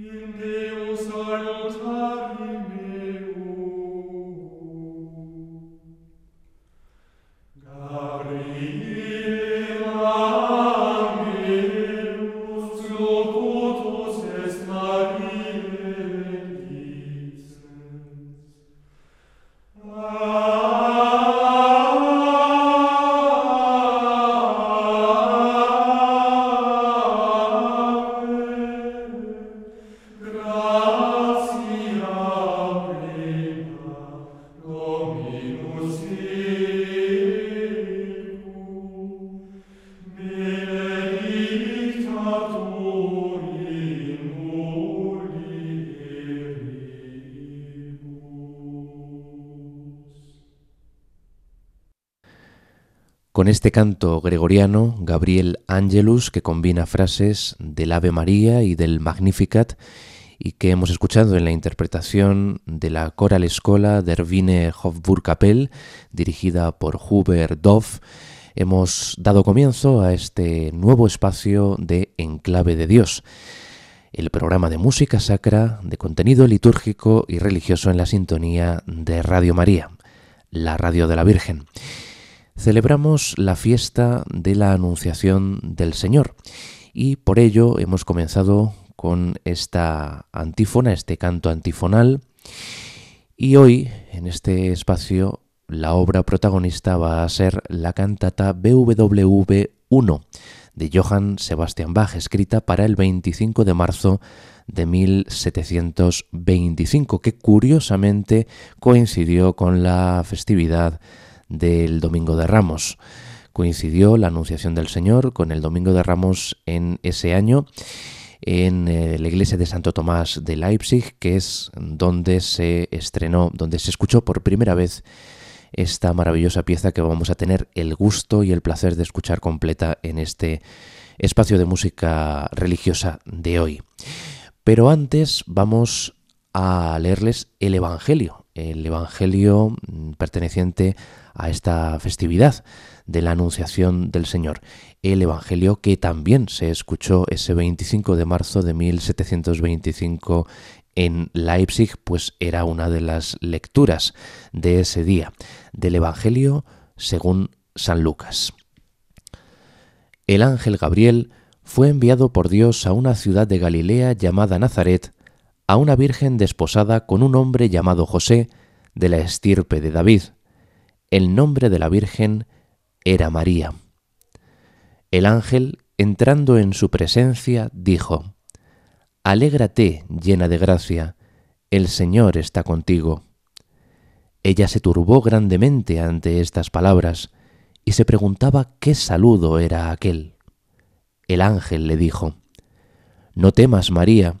In Con este canto gregoriano, Gabriel Angelus, que combina frases del Ave María y del Magnificat, y que hemos escuchado en la interpretación de la Coral Escola de Erwine Hofburg-Kapell, dirigida por Hubert Doff, hemos dado comienzo a este nuevo espacio de Enclave de Dios, el programa de música sacra, de contenido litúrgico y religioso en la sintonía de Radio María, la radio de la Virgen celebramos la fiesta de la Anunciación del Señor y por ello hemos comenzado con esta antífona, este canto antifonal. Y hoy en este espacio la obra protagonista va a ser la cantata BWV 1 de Johann Sebastian Bach, escrita para el 25 de marzo de 1725, que curiosamente coincidió con la festividad del Domingo de Ramos. Coincidió la Anunciación del Señor con el Domingo de Ramos en ese año en eh, la iglesia de Santo Tomás de Leipzig, que es donde se estrenó, donde se escuchó por primera vez esta maravillosa pieza que vamos a tener el gusto y el placer de escuchar completa en este espacio de música religiosa de hoy. Pero antes vamos a leerles el Evangelio, el Evangelio mm, perteneciente a esta festividad de la Anunciación del Señor. El Evangelio que también se escuchó ese 25 de marzo de 1725 en Leipzig, pues era una de las lecturas de ese día del Evangelio según San Lucas. El ángel Gabriel fue enviado por Dios a una ciudad de Galilea llamada Nazaret, a una virgen desposada con un hombre llamado José, de la estirpe de David el nombre de la Virgen era María. El ángel, entrando en su presencia, dijo, Alégrate, llena de gracia, el Señor está contigo. Ella se turbó grandemente ante estas palabras y se preguntaba qué saludo era aquel. El ángel le dijo, No temas, María,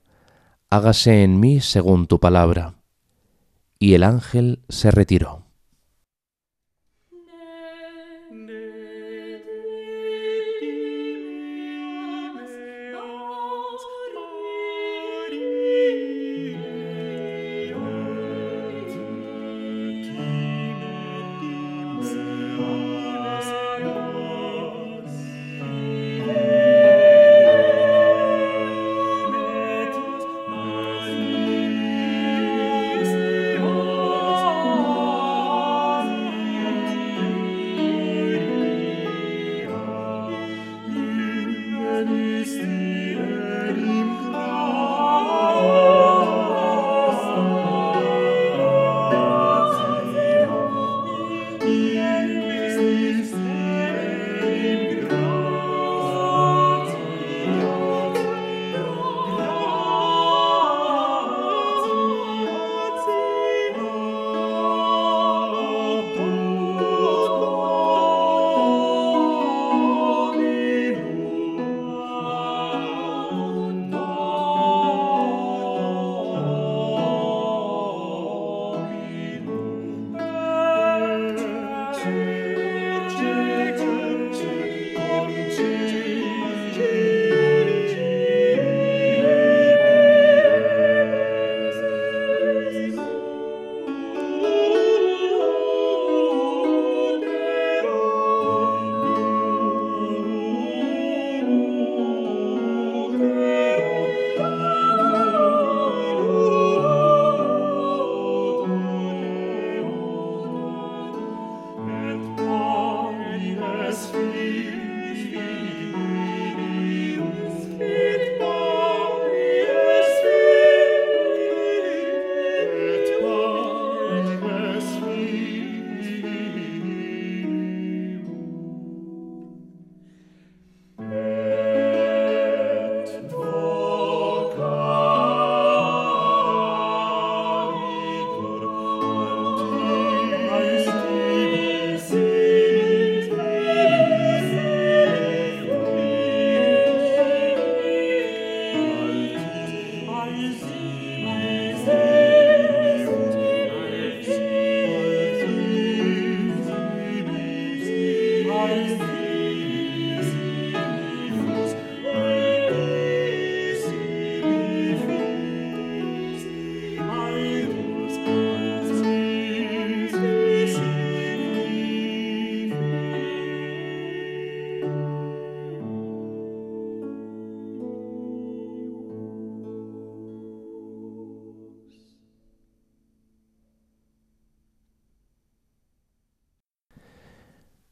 hágase en mí según tu palabra. Y el ángel se retiró.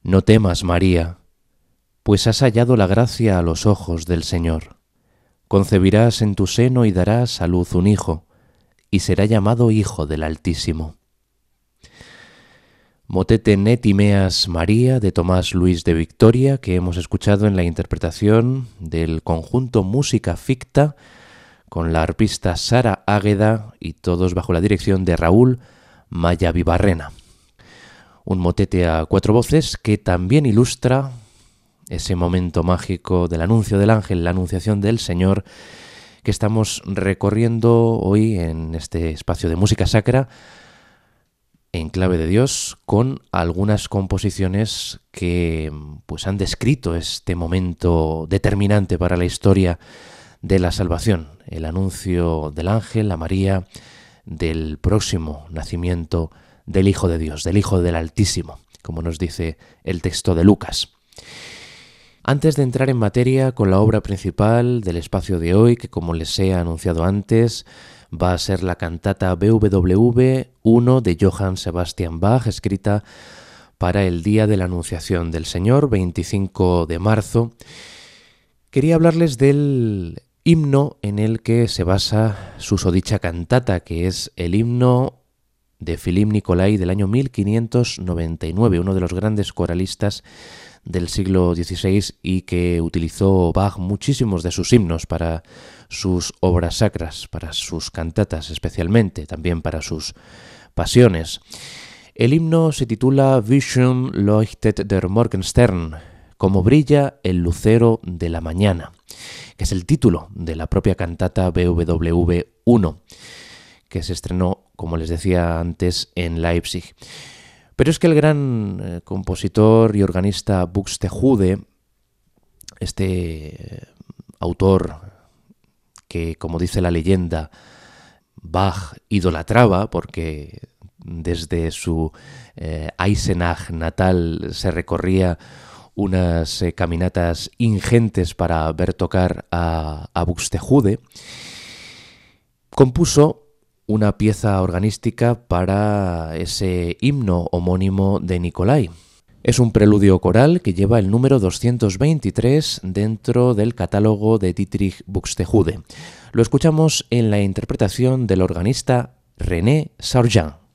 No temas, María, pues has hallado la gracia a los ojos del Señor. Concebirás en tu seno y darás a luz un hijo, y será llamado Hijo del Altísimo. Motete Netimeas María de Tomás Luis de Victoria, que hemos escuchado en la interpretación del conjunto Música Ficta, con la arpista Sara Águeda y todos bajo la dirección de Raúl Maya Vivarrena un motete a cuatro voces que también ilustra ese momento mágico del anuncio del ángel, la anunciación del Señor, que estamos recorriendo hoy en este espacio de música sacra en clave de Dios con algunas composiciones que pues han descrito este momento determinante para la historia de la salvación, el anuncio del ángel a María del próximo nacimiento del Hijo de Dios, del Hijo del Altísimo, como nos dice el texto de Lucas. Antes de entrar en materia con la obra principal del espacio de hoy, que como les he anunciado antes, va a ser la cantata BWV 1 de Johann Sebastian Bach, escrita para el Día de la Anunciación del Señor, 25 de marzo. Quería hablarles del himno en el que se basa susodicha cantata, que es el himno de Philippe Nicolai del año 1599, uno de los grandes coralistas del siglo XVI y que utilizó Bach muchísimos de sus himnos para sus obras sacras, para sus cantatas especialmente, también para sus pasiones. El himno se titula Vision leuchtet der Morgenstern, como brilla el lucero de la mañana, que es el título de la propia cantata BWV 1, que se estrenó, como les decía antes, en Leipzig. Pero es que el gran eh, compositor y organista Buxtehude, este eh, autor que, como dice la leyenda, Bach idolatraba porque desde su eh, Eisenach natal se recorría unas caminatas ingentes para ver tocar a, a Buxtehude, compuso una pieza organística para ese himno homónimo de Nicolai. Es un preludio coral que lleva el número 223 dentro del catálogo de Dietrich Buxtehude. Lo escuchamos en la interpretación del organista René Sargent.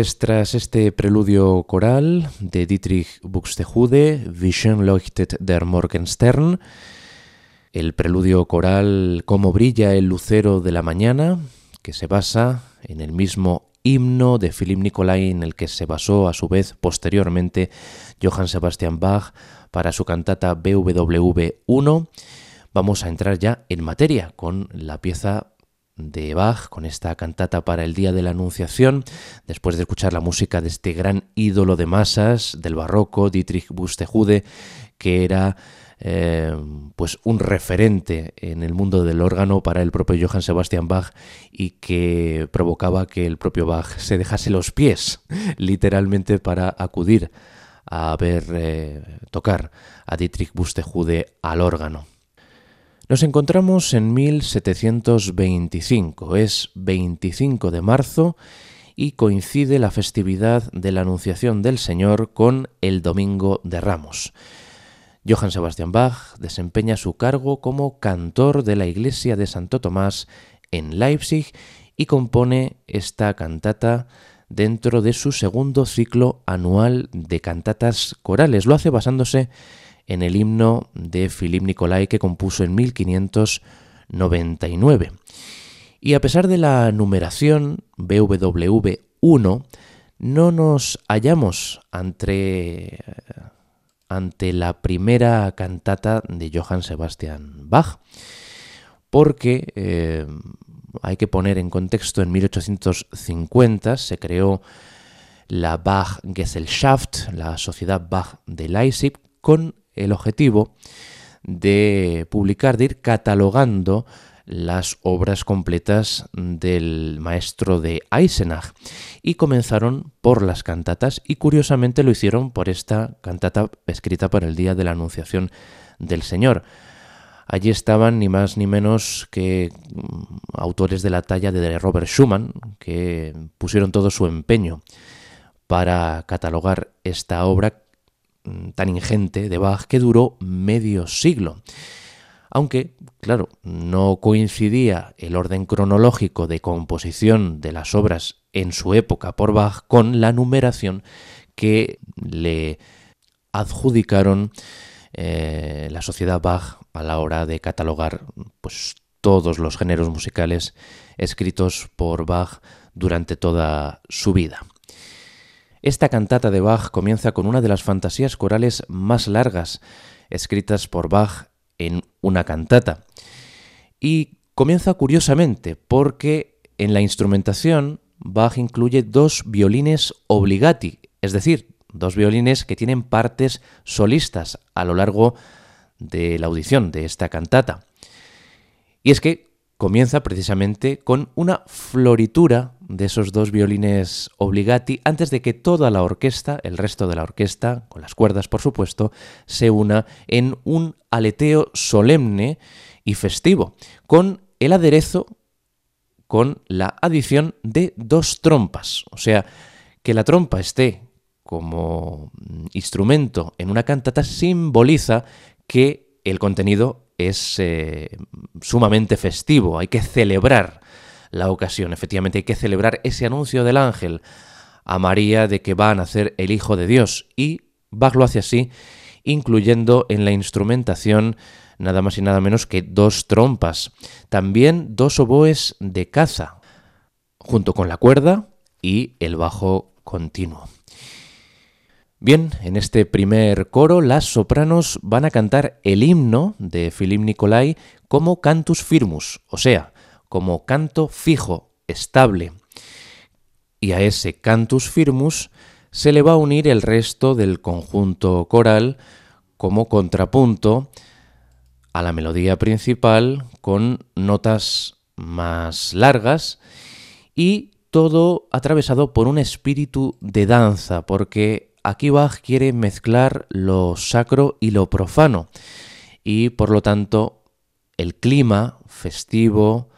Tras este preludio coral de Dietrich Buxtehude, Vision leuchtet der Morgenstern, el preludio coral Cómo brilla el lucero de la mañana, que se basa en el mismo himno de Philipp Nicolai en el que se basó a su vez posteriormente Johann Sebastian Bach para su cantata BWV 1. Vamos a entrar ya en materia con la pieza de Bach, con esta cantata para el Día de la Anunciación, después de escuchar la música de este gran ídolo de masas del barroco, Dietrich Buxtehude, que era eh, pues un referente en el mundo del órgano para el propio Johann Sebastian Bach y que provocaba que el propio Bach se dejase los pies literalmente para acudir a ver eh, tocar a Dietrich Buxtehude al órgano. Nos encontramos en 1725, es 25 de marzo y coincide la festividad de la Anunciación del Señor con el Domingo de Ramos. Johann Sebastian Bach desempeña su cargo como cantor de la iglesia de Santo Tomás en Leipzig y compone esta cantata dentro de su segundo ciclo anual de cantatas corales. Lo hace basándose en el himno de Philippe Nicolai que compuso en 1599. Y a pesar de la numeración BWV1, no nos hallamos ante ante la primera cantata de Johann Sebastian Bach, porque eh, hay que poner en contexto, en 1850 se creó la Bach Gesellschaft, la Sociedad Bach de Leipzig, con el objetivo de publicar, de ir catalogando las obras completas del maestro de Eisenach y comenzaron por las cantatas y curiosamente lo hicieron por esta cantata escrita para el día de la Anunciación del Señor. Allí estaban ni más ni menos que mm, autores de la talla de Robert Schumann, que pusieron todo su empeño para catalogar esta obra tan ingente de Bach que duró medio siglo aunque, claro, no coincidía el orden cronológico de composición de las obras en su época por Bach con la numeración que le adjudicaron eh, la sociedad Bach a la hora de catalogar pues, todos los géneros musicales escritos por Bach durante toda su vida. Esta cantata de Bach comienza con una de las fantasías corales más largas escritas por Bach en una cantata. Y comienza curiosamente porque en la instrumentación Bach incluye dos violines obligati, es decir, dos violines que tienen partes solistas a lo largo de la audición de esta cantata. Y es que comienza precisamente con una floritura de esos dos violines obligati antes de que toda la orquesta, el resto de la orquesta, con las cuerdas por supuesto, se una en un aleteo solemne y festivo, con el aderezo, con la adición de dos trompas. O sea, que la trompa esté como instrumento en una cantata simboliza que el contenido es eh, sumamente festivo, hay que celebrar la ocasión, efectivamente hay que celebrar ese anuncio del ángel a María de que va a nacer el Hijo de Dios y Bach lo hace así, incluyendo en la instrumentación nada más y nada menos que dos trompas, también dos oboes de caza, junto con la cuerda y el bajo continuo. Bien, en este primer coro las sopranos van a cantar el himno de Philippe Nicolai como cantus firmus, o sea, como canto fijo, estable. Y a ese cantus firmus se le va a unir el resto del conjunto coral como contrapunto a la melodía principal con notas más largas y todo atravesado por un espíritu de danza, porque aquí Bach quiere mezclar lo sacro y lo profano y por lo tanto el clima festivo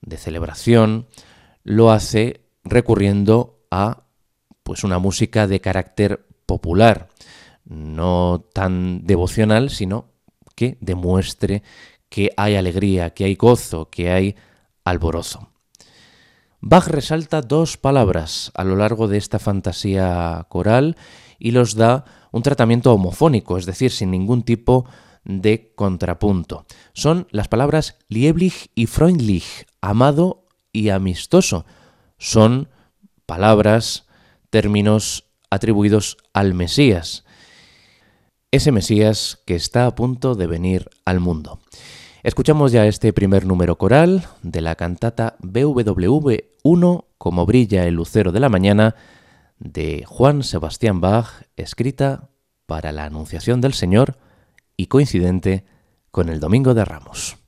de celebración lo hace recurriendo a pues una música de carácter popular, no tan devocional, sino que demuestre que hay alegría, que hay gozo, que hay alborozo. Bach resalta dos palabras a lo largo de esta fantasía coral y los da un tratamiento homofónico, es decir, sin ningún tipo de contrapunto. Son las palabras lieblich y freundlich, amado y amistoso. Son palabras, términos atribuidos al Mesías, ese Mesías que está a punto de venir al mundo. Escuchamos ya este primer número coral de la cantata BWV 1, como brilla el lucero de la mañana, de Juan Sebastián Bach, escrita para la Anunciación del Señor y coincidente con el Domingo de Ramos.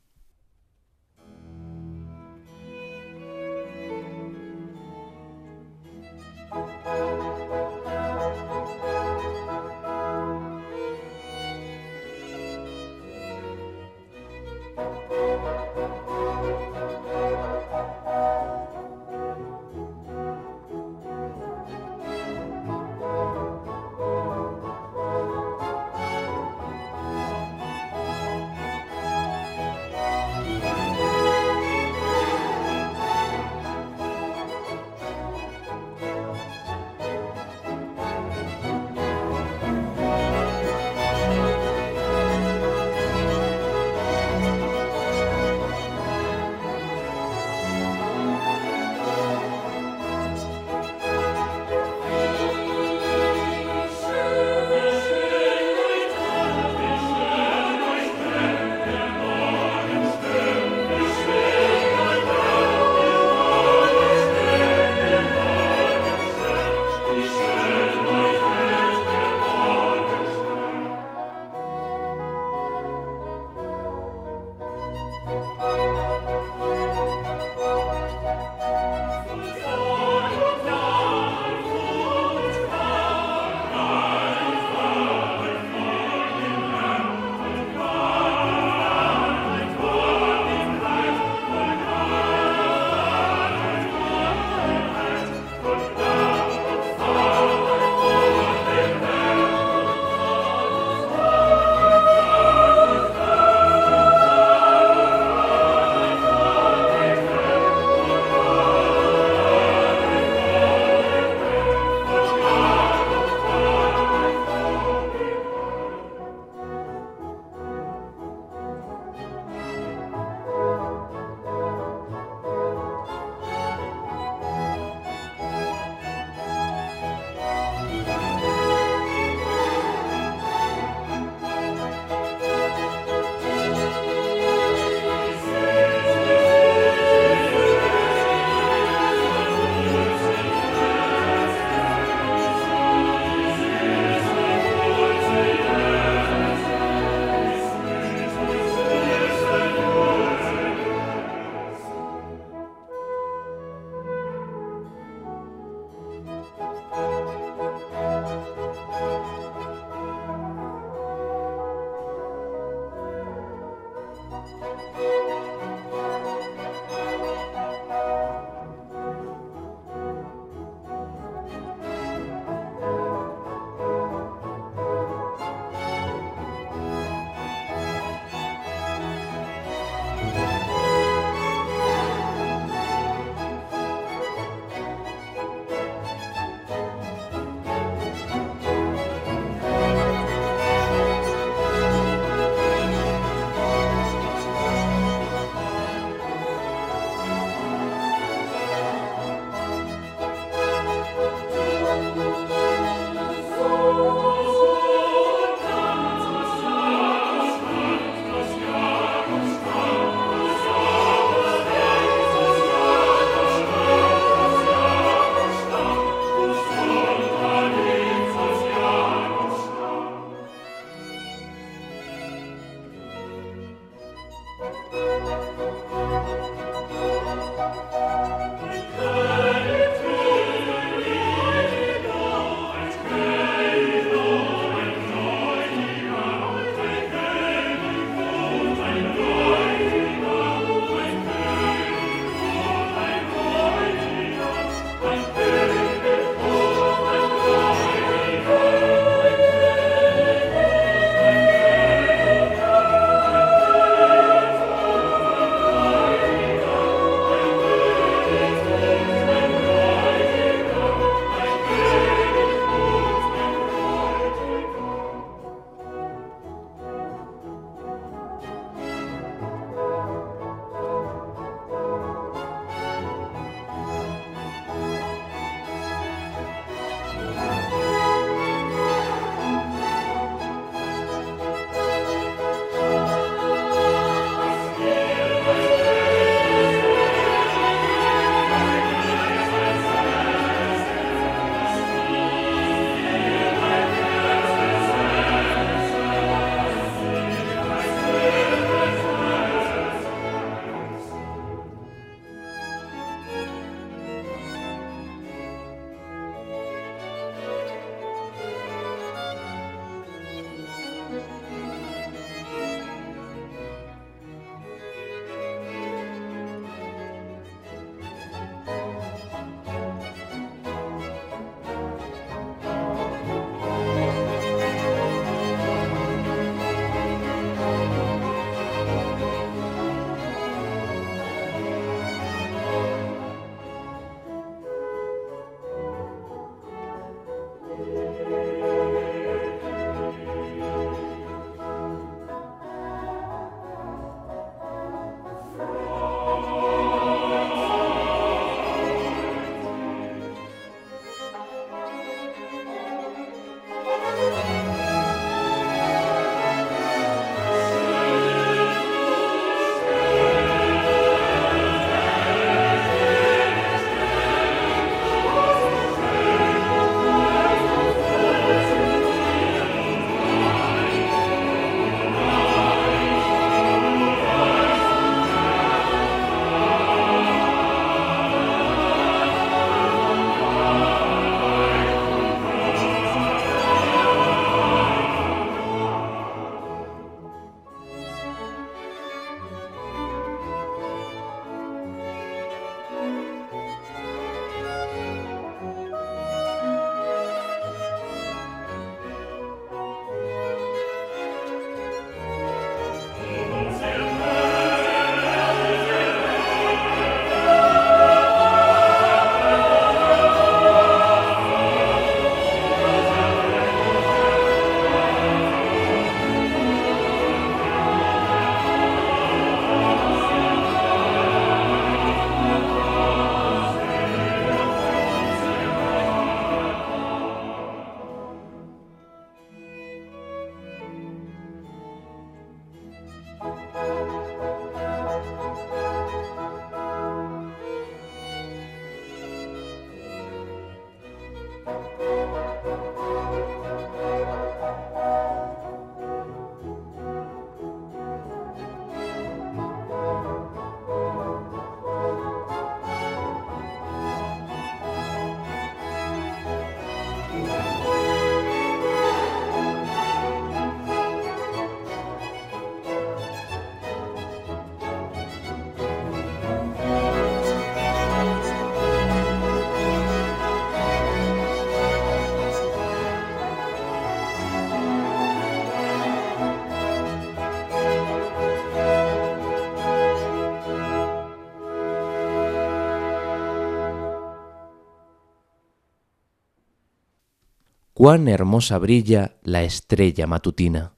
Cuán hermosa brilla la estrella matutina,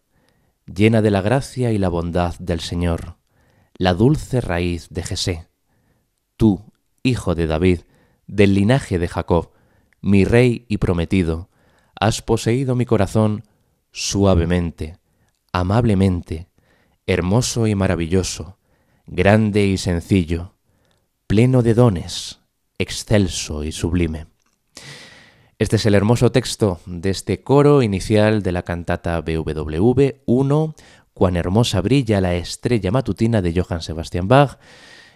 llena de la gracia y la bondad del Señor, la dulce raíz de Jesé. Tú, hijo de David, del linaje de Jacob, mi rey y prometido, has poseído mi corazón suavemente, amablemente, hermoso y maravilloso, grande y sencillo, pleno de dones, excelso y sublime. Este es el hermoso texto de este coro inicial de la cantata BWV 1, Cuán hermosa brilla la estrella matutina de Johann Sebastian Bach,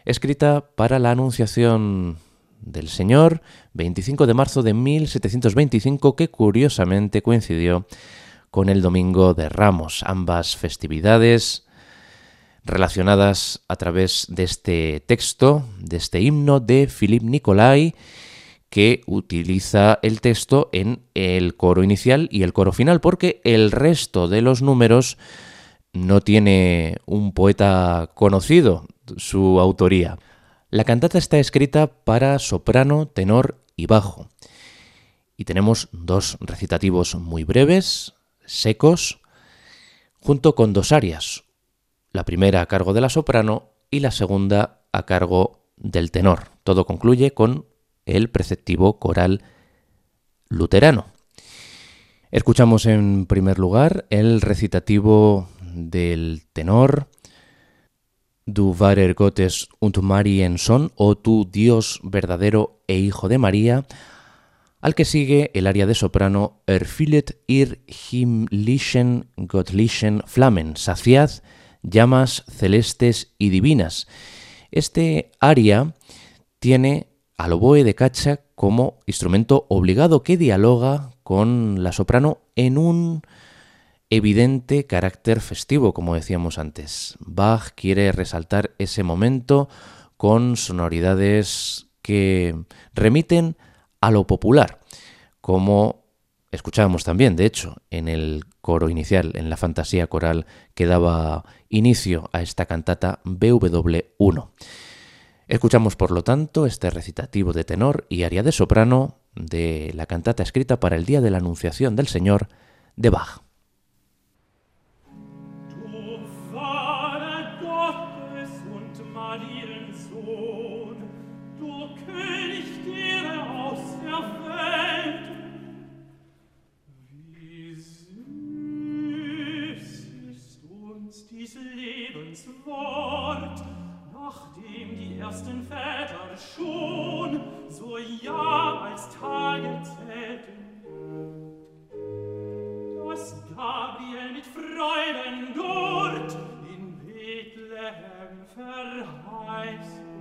escrita para la Anunciación del Señor, 25 de marzo de 1725, que curiosamente coincidió con el Domingo de Ramos, ambas festividades relacionadas a través de este texto, de este himno de Philippe Nicolai, que utiliza el texto en el coro inicial y el coro final, porque el resto de los números no tiene un poeta conocido su autoría. La cantata está escrita para soprano, tenor y bajo. Y tenemos dos recitativos muy breves, secos, junto con dos arias, la primera a cargo de la soprano y la segunda a cargo del tenor. Todo concluye con el preceptivo coral luterano. Escuchamos en primer lugar el recitativo del tenor Du wahrer Gottes und Marienson o Tu Dios verdadero e Hijo de María, al que sigue el aria de soprano Erfüllet ihr himmlischen göttlichen Flammen, saciad llamas celestes y divinas. Este aria tiene al oboe de cacha como instrumento obligado que dialoga con la soprano en un evidente carácter festivo, como decíamos antes. Bach quiere resaltar ese momento con sonoridades que remiten a lo popular, como escuchábamos también, de hecho, en el coro inicial, en la fantasía coral que daba inicio a esta cantata BW1. Escuchamos, por lo tanto, este recitativo de tenor y aria de soprano de la cantata escrita para el Día de la Anunciación del Señor de Bach. Fräulein dort in Bethlehem verheißt.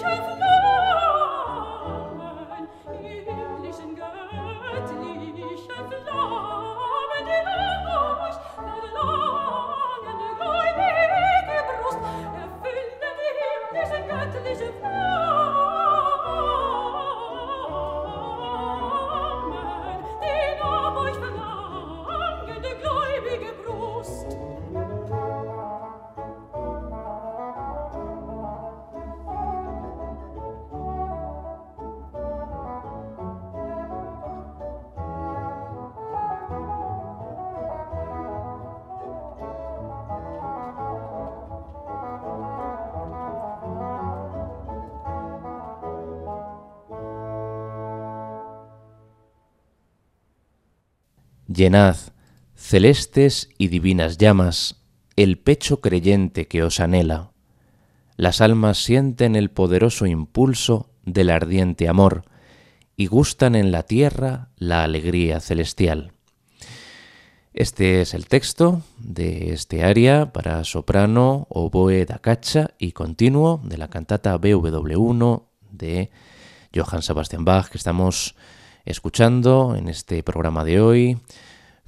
Chef Llenad, celestes y divinas llamas, el pecho creyente que os anhela. Las almas sienten el poderoso impulso del ardiente amor y gustan en la tierra la alegría celestial. Este es el texto de este aria para soprano, oboe da caccia y continuo de la cantata BW1 de Johann Sebastian Bach que estamos escuchando en este programa de hoy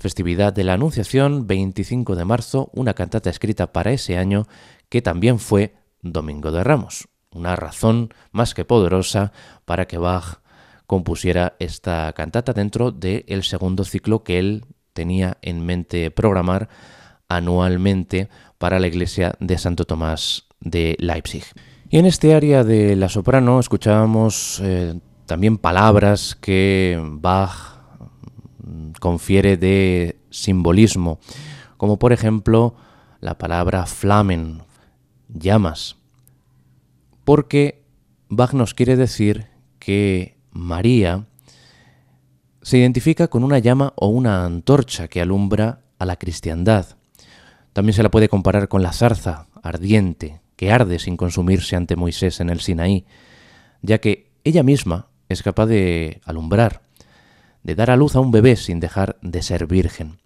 festividad de la Anunciación, 25 de marzo, una cantata escrita para ese año que también fue Domingo de Ramos. Una razón más que poderosa para que Bach compusiera esta cantata dentro del segundo ciclo que él tenía en mente programar anualmente para la iglesia de Santo Tomás de Leipzig. Y en este área de la soprano escuchábamos eh, también palabras que Bach confiere de simbolismo, como por ejemplo la palabra flamen, llamas, porque Bach nos quiere decir que María se identifica con una llama o una antorcha que alumbra a la cristiandad. También se la puede comparar con la zarza ardiente que arde sin consumirse ante Moisés en el Sinaí, ya que ella misma es capaz de alumbrar de dar a luz a un bebé sin dejar de ser virgen.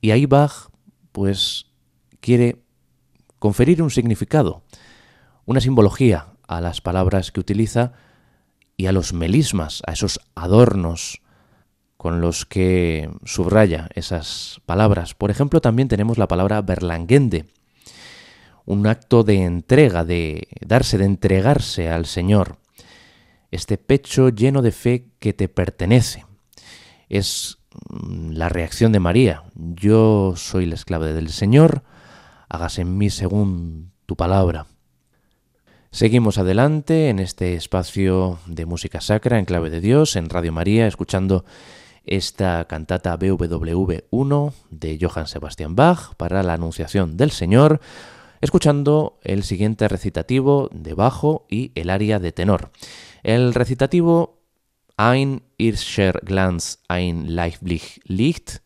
Y ahí Bach, pues, quiere conferir un significado, una simbología a las palabras que utiliza y a los melismas, a esos adornos con los que subraya esas palabras. Por ejemplo, también tenemos la palabra berlangende, un acto de entrega, de darse, de entregarse al Señor, este pecho lleno de fe que te pertenece es mm, la reacción de María. Yo soy la esclava del Señor, hágase en mí según tu palabra. Seguimos adelante en este espacio de música sacra en clave de Dios, en Radio María, escuchando esta cantata BWV1 de Johann Sebastian Bach para la Anunciación del Señor, escuchando el siguiente recitativo de bajo y el aria de tenor. El recitativo Ein irscher Glanz, ein Licht,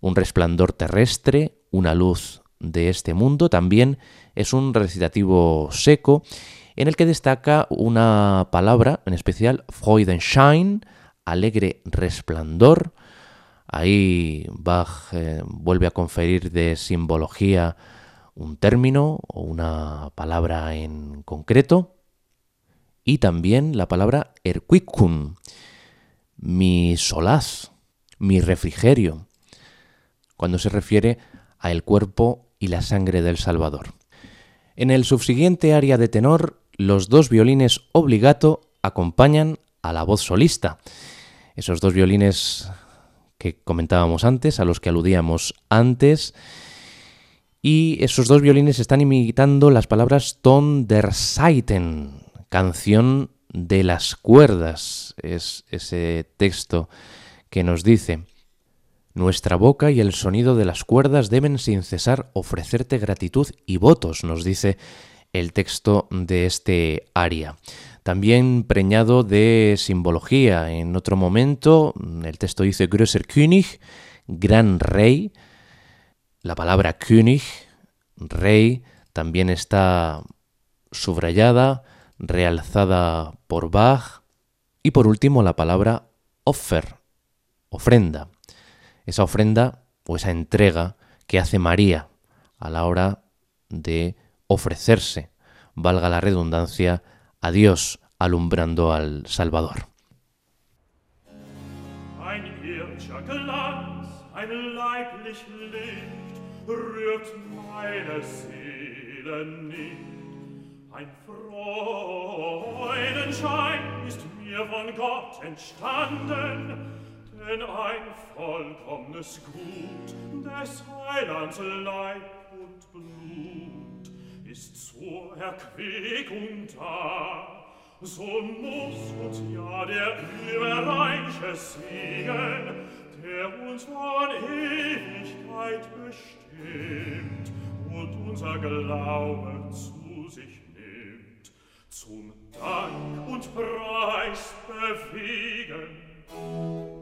un resplandor terrestre, una luz de este mundo. También es un recitativo seco en el que destaca una palabra en especial, Freudenschein, alegre resplandor. Ahí Bach eh, vuelve a conferir de simbología un término o una palabra en concreto. Y también la palabra erquicum, mi solaz, mi refrigerio, cuando se refiere a el cuerpo y la sangre del Salvador. En el subsiguiente área de tenor, los dos violines obligato acompañan a la voz solista. Esos dos violines que comentábamos antes, a los que aludíamos antes, y esos dos violines están imitando las palabras Ton der Saiten, canción de las cuerdas. Es ese texto que nos dice, Nuestra boca y el sonido de las cuerdas deben sin cesar ofrecerte gratitud y votos, nos dice el texto de este aria. También preñado de simbología. En otro momento, el texto dice Größer König, gran rey, la palabra König, rey, también está subrayada, realzada por Bach. Y por último la palabra Offer, ofrenda. Esa ofrenda o esa entrega que hace María a la hora de ofrecerse, valga la redundancia, a Dios alumbrando al Salvador. Freudenschein ist mir von Gott entstanden, denn ein vollkommenes Gut des Heilands Leib und Blut ist zur Erquickung da, so muss uns ja der überreiche Segen, der uns von Ewigkeit bestimmt und unser Glaube zu sich zum Dank und Preis bewegen.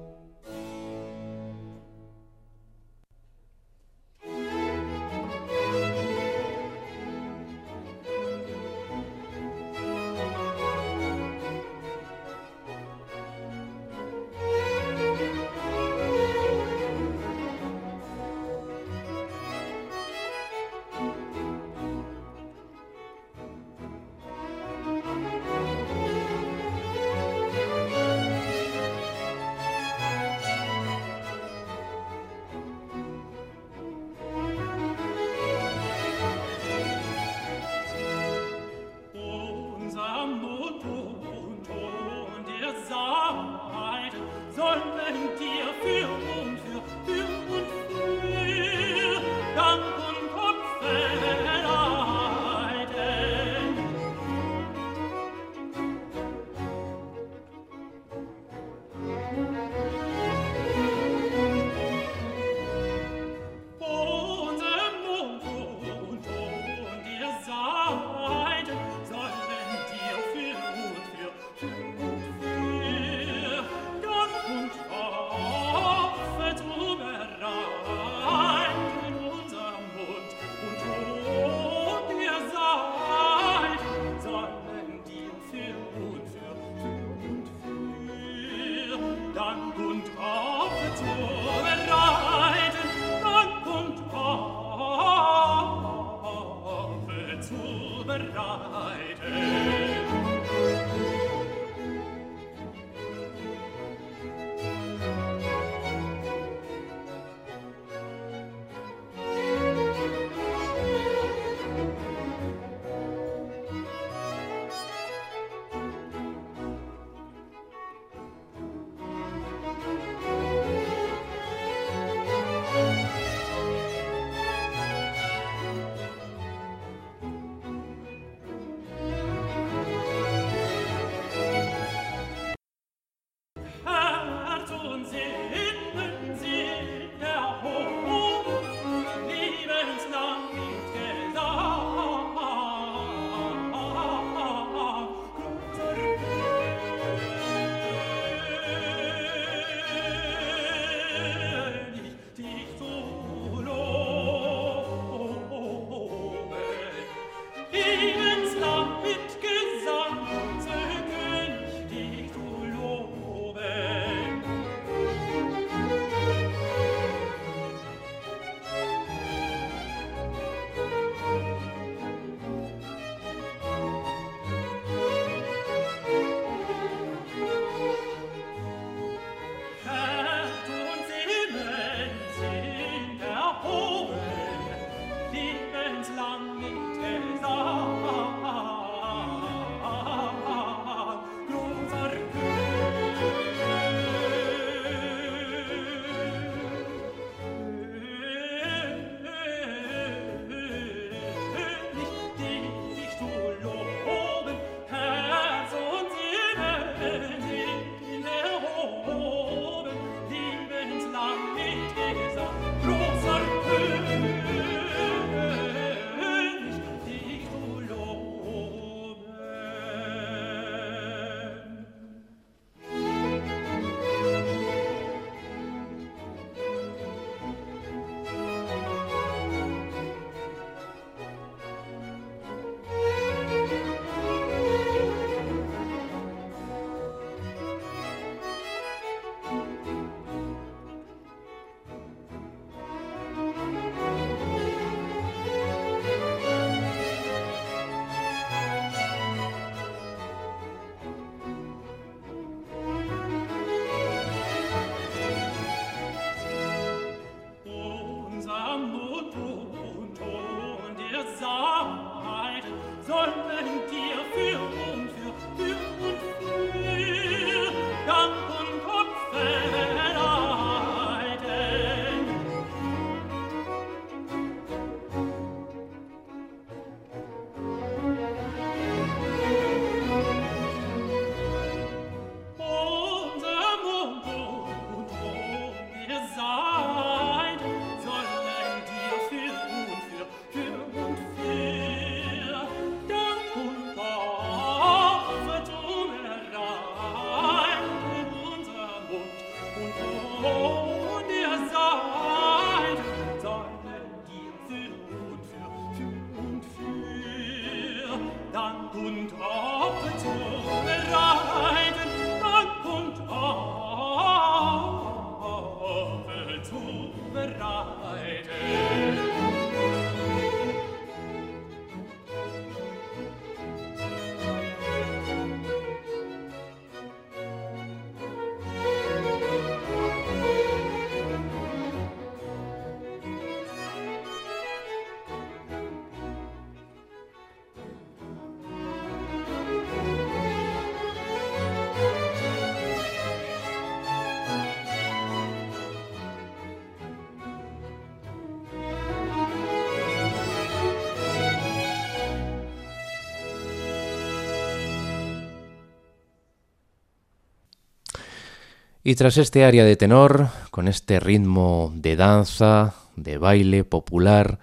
Y tras este área de tenor, con este ritmo de danza, de baile popular,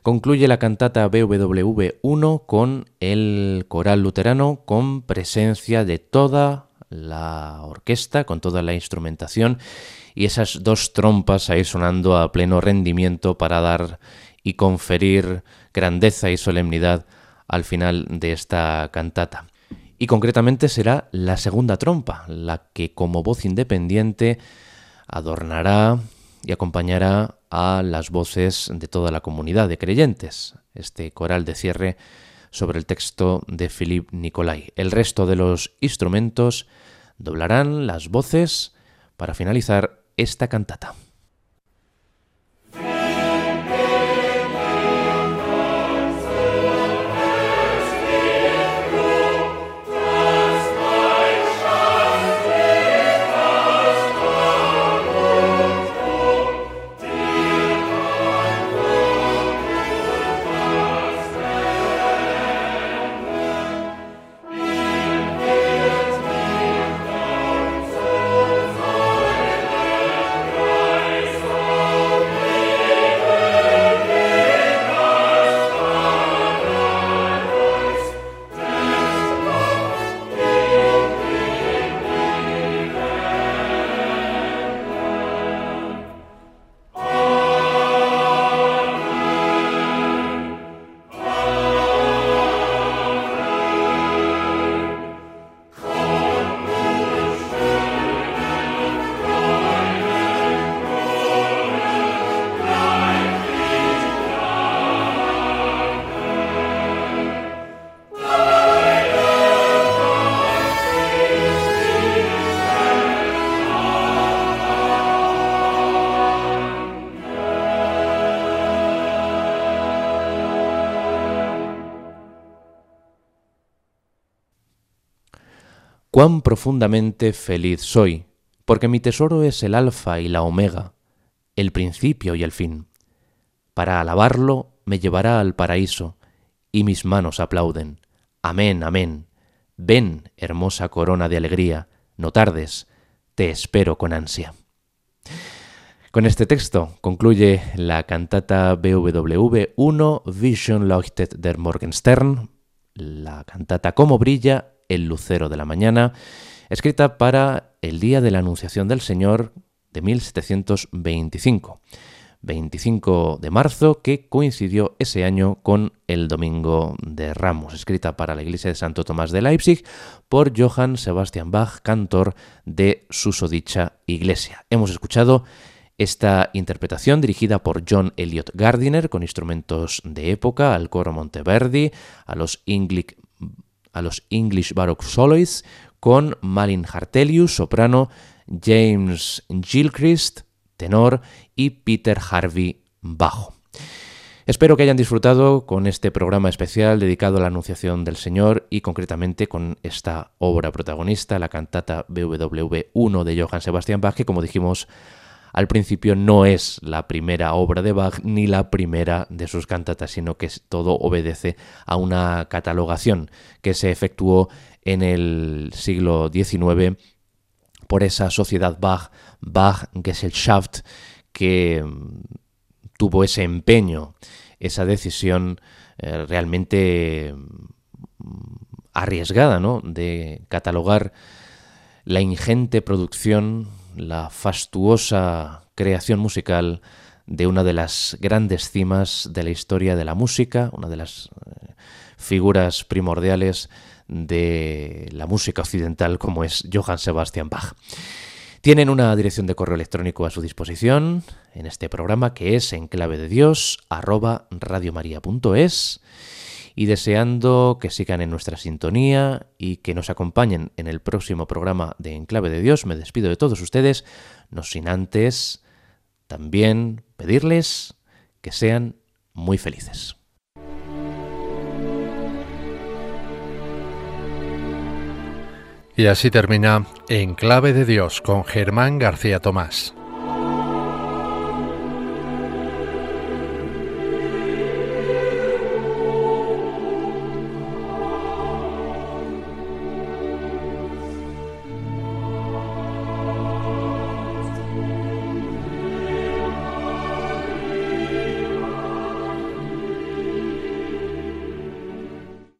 concluye la cantata BWV 1 con el coral luterano con presencia de toda la orquesta, con toda la instrumentación y esas dos trompas ahí sonando a pleno rendimiento para dar y conferir grandeza y solemnidad al final de esta cantata y concretamente será la segunda trompa, la que como voz independiente adornará y acompañará a las voces de toda la comunidad de creyentes. Este coral de cierre sobre el texto de Philippe Nicolai. El resto de los instrumentos doblarán las voces para finalizar esta cantata. Cuán profundamente feliz soy, porque mi tesoro es el alfa y la omega, el principio y el fin. Para alabarlo me llevará al paraíso, y mis manos aplauden. Amén, amén. Ven, hermosa corona de alegría, no tardes, te espero con ansia. Con este texto concluye la cantata BWV 1 Vision Leuchtet der Morgenstern, la cantata Como brilla el lucero de la mañana, escrita para el día de la Anunciación del Señor de 1725. 25 de marzo, que coincidió ese año con el Domingo de Ramos, escrita para la Iglesia de Santo Tomás de Leipzig por Johann Sebastian Bach, cantor de susodicha iglesia. Hemos escuchado esta interpretación dirigida por John Elliot Gardiner con instrumentos de época, al coro Monteverdi, a los English a los English Baroque Soloists con Malin Hartelius, soprano, James Gilchrist, tenor y Peter Harvey, bajo. Espero que hayan disfrutado con este programa especial dedicado a la Anunciación del Señor y concretamente con esta obra protagonista, la cantata BWV 1 de Johann Sebastian Bach, que como dijimos al principio no es la primera obra de Bach ni la primera de sus cantatas, sino que todo obedece a una catalogación que se efectuó en el siglo XIX por esa sociedad Bach, Bach Gesellschaft, que mm, tuvo ese empeño, esa decisión eh, realmente mm, arriesgada, ¿no? De catalogar la ingente producción la fastuosa creación musical de una de las grandes cimas de la historia de la música, una de las eh, figuras primordiales de la música occidental como es Johann Sebastian Bach. Tienen una dirección de correo electrónico a su disposición en este programa que es en clave de Dios y deseando que sigan en nuestra sintonía y que nos acompañen en el próximo programa de Enclave de Dios. Me despido de todos ustedes, no sin antes también pedirles que sean muy felices. Y así termina Enclave de Dios con Germán García Tomás.